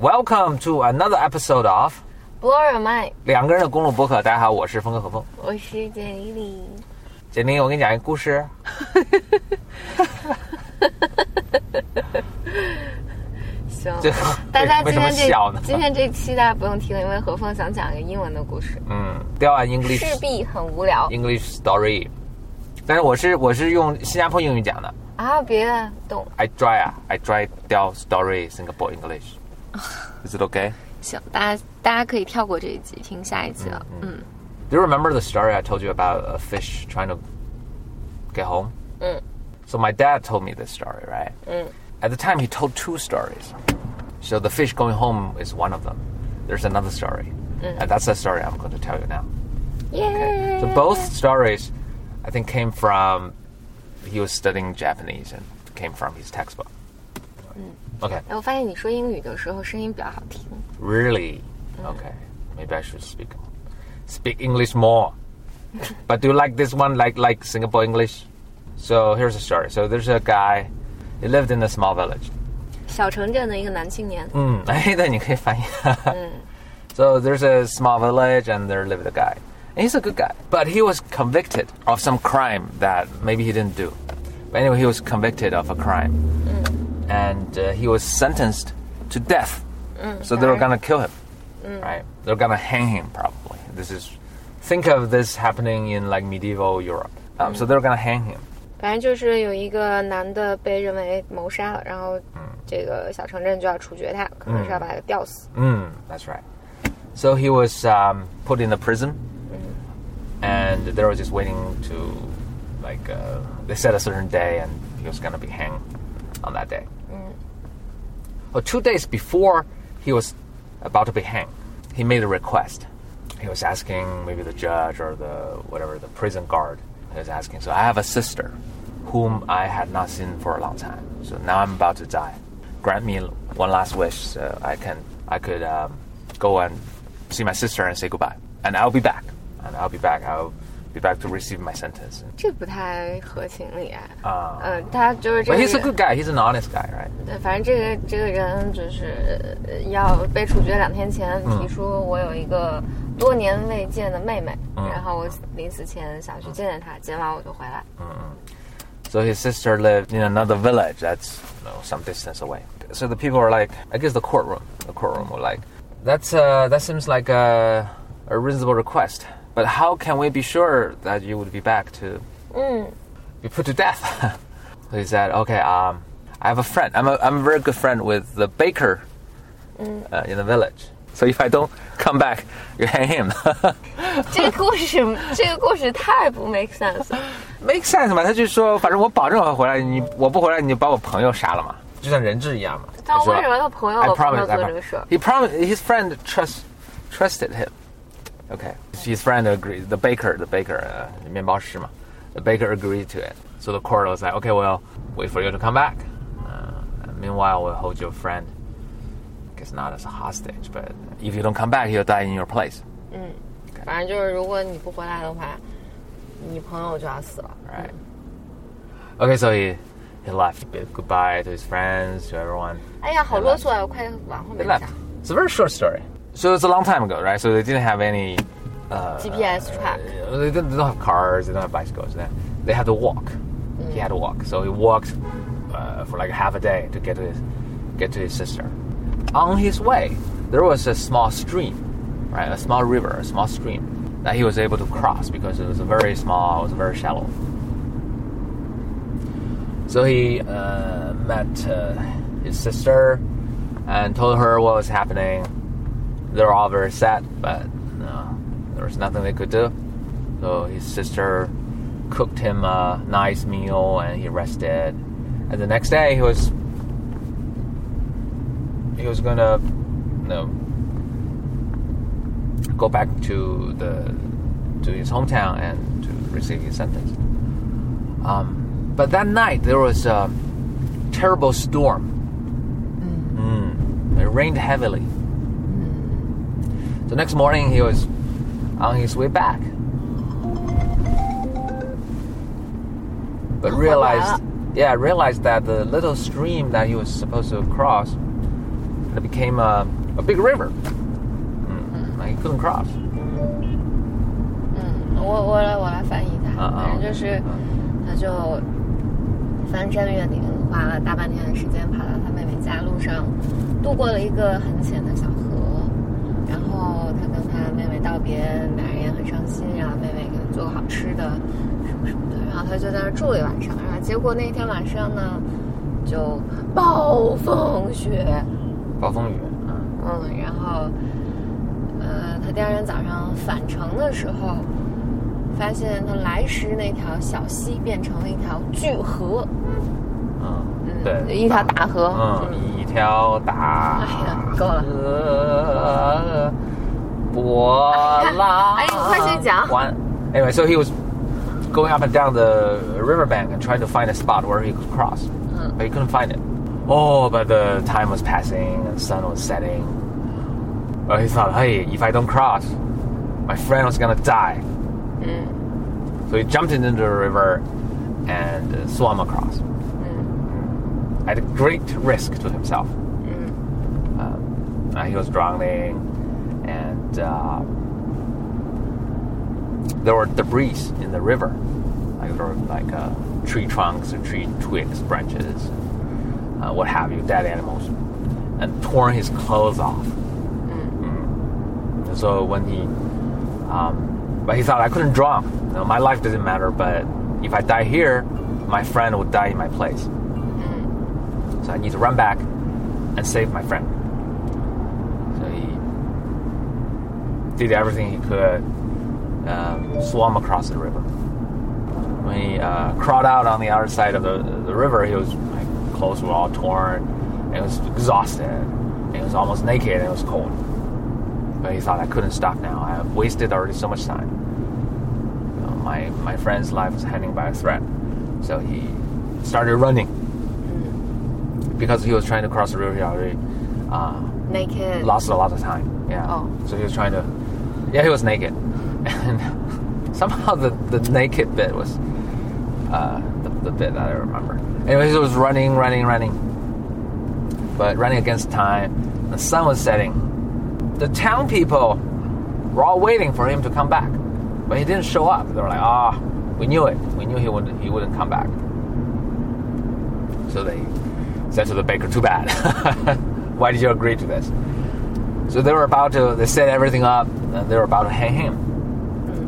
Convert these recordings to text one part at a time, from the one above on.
Welcome to another episode of Blow your mind，两个人的公路博客。大家好，我是峰哥何峰。我是简丽丽。简丽，我给你讲一个故事。行这，大家今天这今天这期大家不用听了，因为何峰想讲一个英文的故事，嗯，雕完 English 势必很无聊 English story，但是我是我是用新加坡英语讲的。啊！别动，I try 啊，I try 雕 story Singapore English。Is it okay? 行，大家大家可以跳过这一集，听下一集了。嗯 Do you remember the story I told you about a fish trying to get home? 嗯 So my dad told me this story, right? 嗯 At the time, he told two stories. So the fish going home is one of them. There's another story, and that's the story I'm going to tell you now. 耶 So both stories, I think, came from he was studying Japanese and came from his textbook. Okay, 哎我发现你说英语的时候声音比较好听。 really? Okay, maybe I should speak speak English more. but do you like this one, like like Singapore English? So here's the story. So there's a guy. He lived in a small village. 小城镇的一个男青年，嗯，哎，那你可以翻译。so there's a small village, and there lived a guy. And he's a good guy, but he was convicted of some crime that maybe he didn't do. But anyway, he was convicted of a crime, and uh, he was sentenced to death. so they were gonna kill him, right? They're gonna hang him probably. This is think of this happening in like medieval Europe. Um, So they're gonna hang him. 反正就是有一个男的被认为谋杀了，然后这个小城镇就要处决他，可能是要把他吊死。 Mm, that's right. So he was um, put in a prison, and they were just waiting to, like, uh, they set a certain day, and he was gonna be hanged on that day. Two days before he was about to be hanged, he made a request. He was asking maybe the judge or the whatever the prison guard. He was asking, so I have a sister, whom I had not seen for a long time. So now I'm about to die. Grant me one last wish, so I can I could um, go and see my sister and say goodbye, and I'll be back. And I'll be back. I'll be back to receive my sentence. 这不太合情理啊。啊嗯，他就是这 But 个 he's a 人 good guy. He's an honest guy, right? 对，反正这个这个人就是呃要被处决两天前提出我有一个多年未见的妹妹，然后我临死前想去见见她，见完我就回来。 So his sister lived in another village that's you know, some distance away. So the people were like, I guess the courtroom, the courtroom were like, that's uh, that seems like a, a reasonable request, but how can we be sure that you would be back to be put to death? so he said, okay, um, I have a friend. I'm a, I'm a very good friend with the baker uh, in the village. So if I don't come back, you hang him. 这个故事，这个故事太不 make sense 了。 Make sense 嘛？他就说，反正我保证我会回来，你我不回来，你就把我朋友杀了嘛，就像人质一样嘛。但他说为什么他朋友 I 老帮 promise, 他 I 做 promise. 这个事儿？ He promised his friend trust trusted him. Okay, his friend agreed. The baker, the baker, uh, 面包师嘛 the baker agreed to it. So the court was like, okay, well, wait for you to come back. Uh, and meanwhile, we'll hold your friend. I guess not as a hostage, but if you don't come back, he'll die in your place. 反正就是如果你不回来的话，你朋友就要死了。 Right. Okay, so he he left. Bid goodbye to his friends, to everyone. 哎呀，好啰嗦啊！我快往后 They 面 left. 讲。 It's a very short story. So it's a long time ago, right? So they didn't have any. Uh, GPS track. uh, They don't, they don't have cars. They don't have bicycles. They, they had to walk. He had to walk. So he walked uh, for like half a day to get to his get to his sister. On his way, there was a small stream, right? A small river, a small stream that he was able to cross because it was a very small, it was very shallow. So he uh, met uh, his sister and told her what was happening. They were all very sad, but no, there was nothing they could do. So his sister cooked him a nice meal and he rested. And the next day he was he was gonna you know go back to the to his hometown and to receive his sentence. Um, but that night there was a terrible storm. Mm. It rained heavily. So next morning he was on his way back. But realized, yeah, realized that the little stream that he was supposed to cross and it became a, a big river. Mm, and he couldn't cross. 嗯，我我来我来翻译一下，啊啊反正就是他就翻山越岭，花了大半天的时间爬到他妹妹家，路上渡过了一个很浅的小河，然后他跟他妹妹道 别，俩人也很伤心，然后妹妹给他做好吃的什么什么的，然后他就在那儿住了一晚上，然后结果那天晚上呢，就暴风雪，暴风雨，嗯，然后，呃，他第二天早上返程的时候，发现他来时那条小溪变成了一条巨河，嗯，嗯，对，一条大河，嗯，一条大哎呀够了。河 波浪。哎你快去讲 One. Anyway, so he was going up and down the riverbank and trying to find a spot where he could cross, Mm. but he couldn't find it. Oh, but the time was passing and the sun was setting. Well, he thought, hey, if I don't cross, my friend was gonna die. 嗯 So he jumped into the river and uh, swam across 嗯 at a great risk to himself. 嗯 Um, uh, he was drowning, uh, there were debris in the river, like there were like uh, tree trunks or tree twigs, branches, uh, what have you, dead animals, and torn his clothes off. Mm. And So when he, um, but he thought I couldn't drown. You know, my life doesn't matter, but if I die here, my friend will die in my place. So I need to run back and save my friend. So he did everything he could, um, swam across the river. When he uh, crawled out on the other side of the, the river, he was like, clothes were all torn, and he was exhausted, and he was almost naked, and it was cold. But he thought I couldn't stop now. I have wasted already so much time. You know, my my friend's life was hanging by a thread, so he started running because he was trying to cross the river. He already uh, naked，lost a lot of time. Yeah. Oh. So he was trying to. Yeah, he was naked, and somehow the, the naked bit was uh, the, the bit that I remember. Anyways, he was running, running, running, but running against time. The sun was setting. The town people were all waiting for him to come back, but he didn't show up. They were like, "Ah, we knew it. We knew he wouldn't. He wouldn't come back." So they said to the baker, "Too bad. Why did you agree to this?" So they were about to. They set everything up, and they were about to hang him.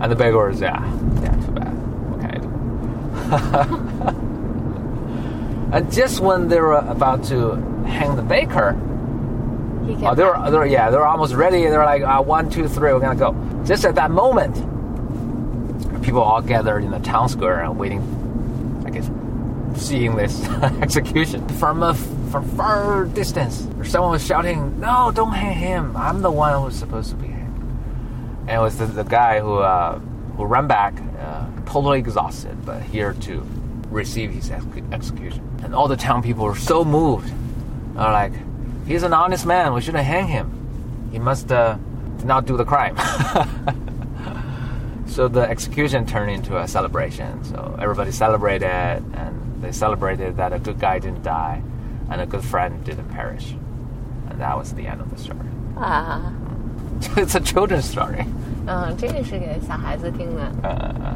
And the baker was, "Yeah, yeah, too bad. What can I do?" and just when they were about to hang the baker, he Oh, they were, they were, yeah, they were almost ready. They were like, uh, one, two, three, we're gonna go. Just at that moment, people all gathered in the town square and waiting, seeing this execution from a from far distance. Someone was shouting, "No, don't hang him! I'm the one who's supposed to be hanged." And it was the, the guy who uh, who ran back, uh, totally exhausted, but here to receive his ex- execution. And all the town people were so moved. They're like, "He's an honest man. We shouldn't hang him. He must uh, not do the crime." so the execution turned into a celebration. So everybody celebrated, and they celebrated that a good guy didn't die, and a good friend didn't perish. And that was the end of the story. 啊， it's a children's story. 嗯，这个是给小孩子听的。 Uh,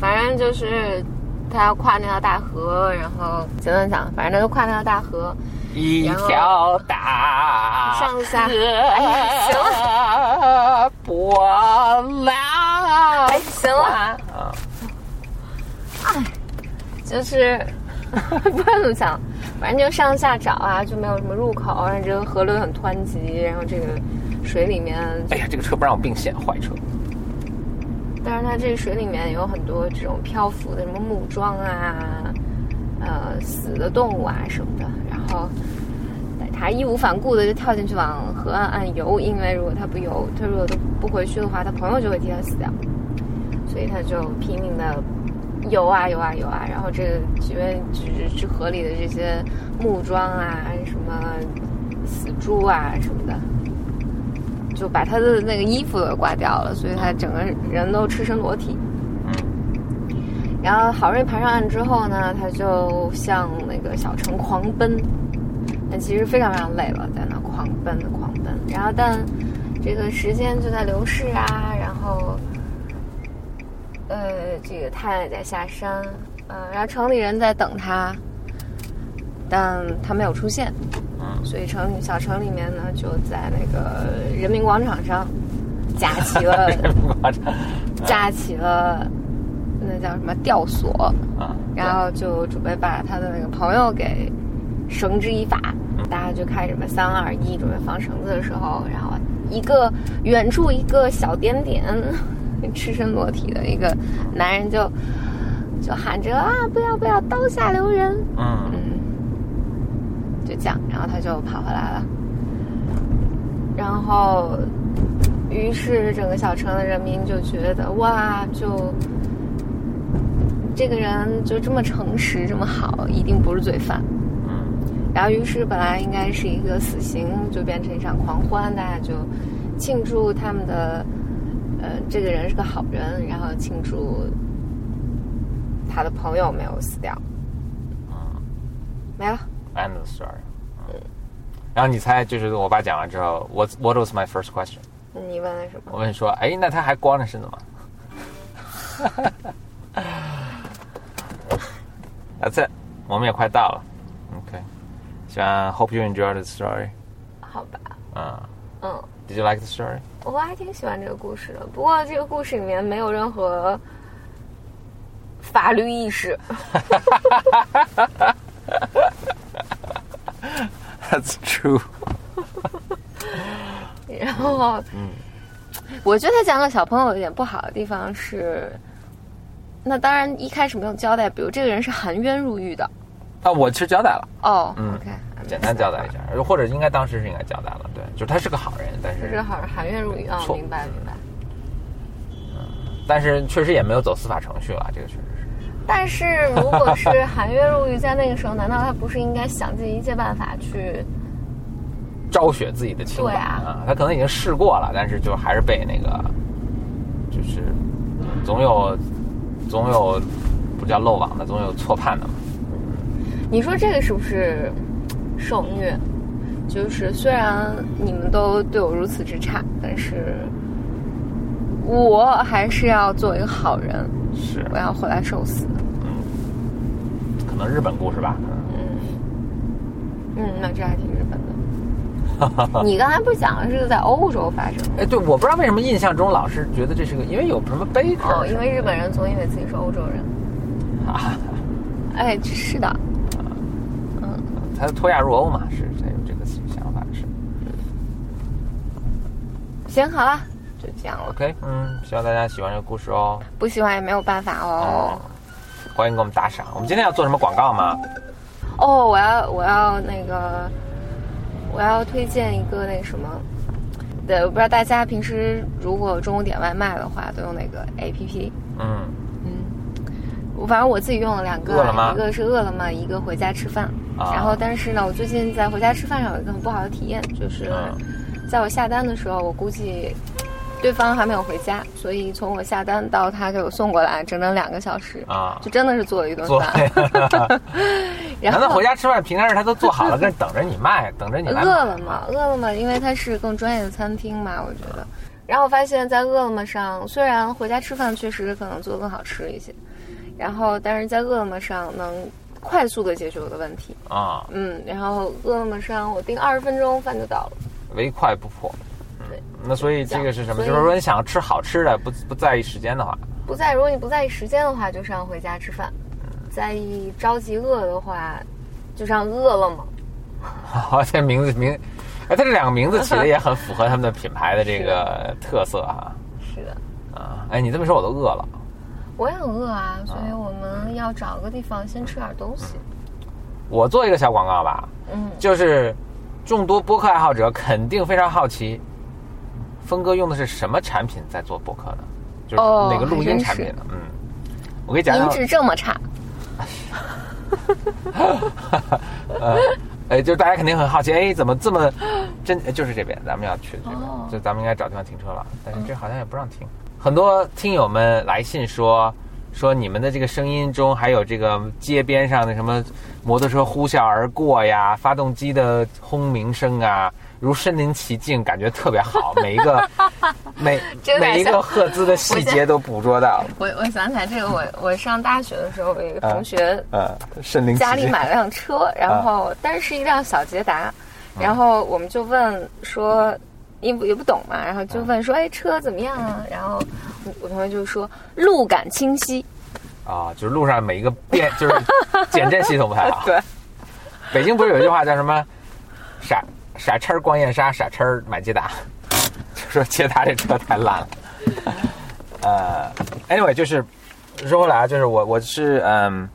反正就是他要跨那条大河，然后简单讲，反正他就跨那条大河，一条大上下河哎行波浪。哎，行了，啊， 就是 不知道怎么讲，反正就上下找啊，就没有什么入口，然后这个河流很湍急，然后这个水里面，哎呀，这个车不让我并线，坏车。但是它这个水里面有很多这种漂浮的什么木桩啊，呃，死的动物啊什么的，然后。他义无反顾的就跳进去往河岸岸游，因为如果他不游，他如果都不回去的话，他朋友就会替他死掉，所以他就拼命的游啊游啊游啊，然后这个因为这这河里的这些木桩啊、什么死猪啊什么的，就把他的那个衣服都刮掉了，所以他整个人都赤身裸体。然后好不容易爬上岸之后呢，他就向那个小城狂奔。但其实非常非常累了，在那狂奔的狂奔。然后但这个时间就在流逝啊，然后呃，这个太阳也在下山，嗯、然后城里人在等他，但他没有出现。嗯所以城里小城里面呢，就在那个人民广场上架起了架起了那叫什么吊索，啊，然后就准备把他的那个朋友给绳之以法。大家就开始吧，三二一，准备放绳子的时候，然后一个远处一个小点点，赤身裸体的一个男人就就喊着啊，不要不要，刀下留人。嗯嗯，就这样，然后他就跑回来了。然后，于是整个小城的人民就觉得哇，就这个人就这么诚实，这么好，一定不是罪犯。嗯然后，于是本来应该是一个死刑，就变成一场狂欢，大家就庆祝他们的，嗯，这个人是个好人，然后庆祝他的朋友没有死掉。嗯，没了。End the story。嗯，然后你猜，就是我爸讲完之后，What what was my first question？你问了什么？我问说，哎，那他还光着身子吗？哈哈哈！That's it，我们也快到了。OK，希望 Hope you enjoyed the story。好吧。嗯。嗯。，Did you like the story？我还挺喜欢这个故事的。不过这个故事里面没有任何法律意识。That's true。然后，嗯我觉得他讲给小朋友有点不好的地方是，那当然一开始没有交代，比如这个人是含冤入狱的。啊，我其实交代了，哦、嗯 o k 简单交代一下，或者应该当时是应该交代了，对，就是他是个好人，但是这是好人含冤入狱啊、明白明白。嗯但是确实也没有走司法程序了，这个确实是。但是如果是含冤入狱，在那个时候，难道他不是应该想尽一切办法去？昭雪自己的清白对啊他可能已经试过了，但是就还是被那个，就是总有总有不叫漏网的，总有错判的嘛。你说这个是不是受虐？就是虽然你们都对我如此之差，但是我还是要做一个好人，是我，要回来受死。可能日本故事吧，可能嗯，那这还挺日本的。你刚才不是讲的是在欧洲发生的？哎，对，我不知道为什么印象中老是觉得这是个，因为有什么贝壳哦，因为日本人总以为自己是欧洲人。啊，哎，是的，他脱亚入欧嘛，是他有这个想法是。行，好了，就这样了。OK，嗯，希望大家喜欢这个故事哦。不喜欢也没有办法哦。欢迎给我们打赏。我们今天要做什么广告吗？哦，我要我要那个，我要推荐一个那个什么。对，我不知道大家平时如果中午点外卖的话，都用哪个 APP？嗯，反正我自己用了两个，一个是饿了么，一个回家吃饭。啊然后，但是呢，我最近在回家吃饭上有一个很不好的体验，就是嗯在我下单的时候，我估计对方还没有回家，所以从我下单到他给我送过来，整整两个小时。啊，就真的是做了一顿做。饭，然难道后回家吃饭，平常是他都做好了，在等着你卖，等着你来饿了么，饿了么，因为它是更专业的餐厅嘛，我觉得。然后我发现，在饿了么上，虽然回家吃饭确实可能做的更好吃一些，然后但是在饿了么上能快速的解决我的问题。啊，嗯，然后饿了么上我订二十分钟饭就到了。唯快不破。嗯对，那所以这个是什么？就是说你想吃好吃的，不不在意时间的话，不在，如果你不在意时间的话，就上回家吃饭；在意着急饿的话，就上饿了么。好，这名字名，哎，他这两个名字起的也很符合他们的品牌的这个 特色哈。是的，啊，哎，你这么说我都饿了。我也很饿啊，所以我们要找个地方先吃点东西。我做一个小广告吧，嗯，就是众多播客爱好者肯定非常好奇，峰哥用的是什么产品在做播客呢？就是哦哪个录音产品呢？嗯，我给你讲讲，音质这么差，呃，哎，就是大家肯定很好奇，哎，怎么这么真？哎就是这边咱们要去的这边，哦就咱们应该找地方停车了，但是这好像也不让停。很多听友们来信说，说你们的这个声音中还有这个街边上的什么摩托车呼啸而过呀，发动机的轰鸣声啊，如身临其境，感觉特别好，每一个 每真的每一个赫兹的细节都捕捉到，我我想起来这个，我我上大学的时候，我有一个同学呃。家里买了辆车，然后但是是一辆小捷达，然后我们就问说，因为也不懂嘛，然后就问说，哎，车怎么样啊？然后我我同学就说路感清晰，啊，就是路上每一个变，就是减震系统不太好。对，北京不是有一句话叫什么“傻傻叉儿逛燕莎，傻叉儿买捷达”，就说捷达这车太烂了。呃，anyway，就是说回来啊，就是我我是嗯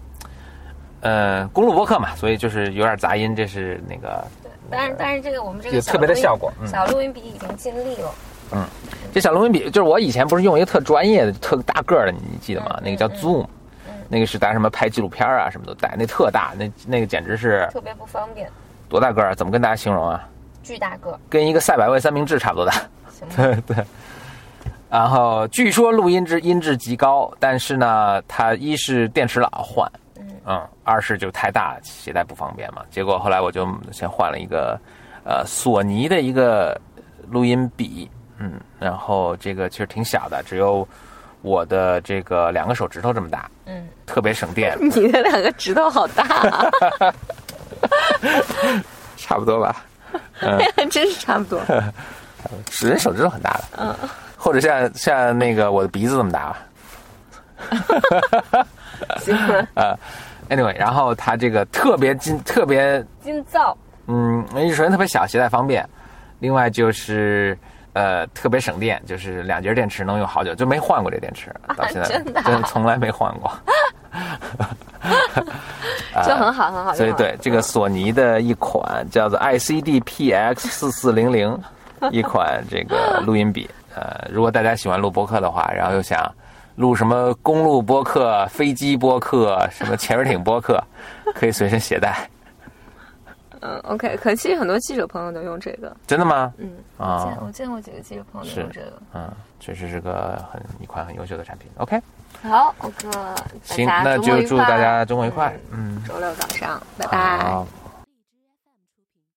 呃公路播客嘛，所以就是有点杂音，这是那个但是但是这个我们这有特别的效果嗯小录音笔已经尽力了，嗯这小录音笔，就是我以前不是用一个特专业的、特大个儿的，你记得吗？嗯那个叫 Zoom，那个是大家什么拍纪录片啊什么都带，那特大，那那个简直是特别不方便，多大个儿啊？怎么跟大家形容啊？巨大个，跟一个赛百味三明治差不多大。对对。然后据说录音质音质极高，但是呢，它一是电池老换，嗯，二是就太大携带不方便嘛。结果后来我就先换了一个呃索尼的一个录音笔，嗯，然后这个其实挺小的，只有我的这个两个手指头这么大，嗯，特别省电，你的两个指头好大、啊，差不多吧。真是差不多。指人手指头很大的，嗯，或者像像那个我的鼻子这么大吧。行啊，呃，anyway，然后它这个特别金，特别金造，嗯，首先特别小，携带方便，另外就是呃特别省电，就是两节电池能用好久，就没换过这电池，到现在真的啊真从来没换过。就很好很好。就很好所以对这个索尼的一款叫做 ICD PX 四四零零，一款这个录音笔。呃，如果大家喜欢录播客的话，然后又想录什么公路播客、飞机播客、什么潜水艇播客，可以随身携带。嗯，OK，可其实很多记者朋友都用这个。真的吗？嗯，啊我见我见过几个记者朋友都用这个。嗯，确实是个很一款很优秀的产品。OK，好，OK，行，那就祝大家周末愉快。嗯，周六早上，拜拜。好。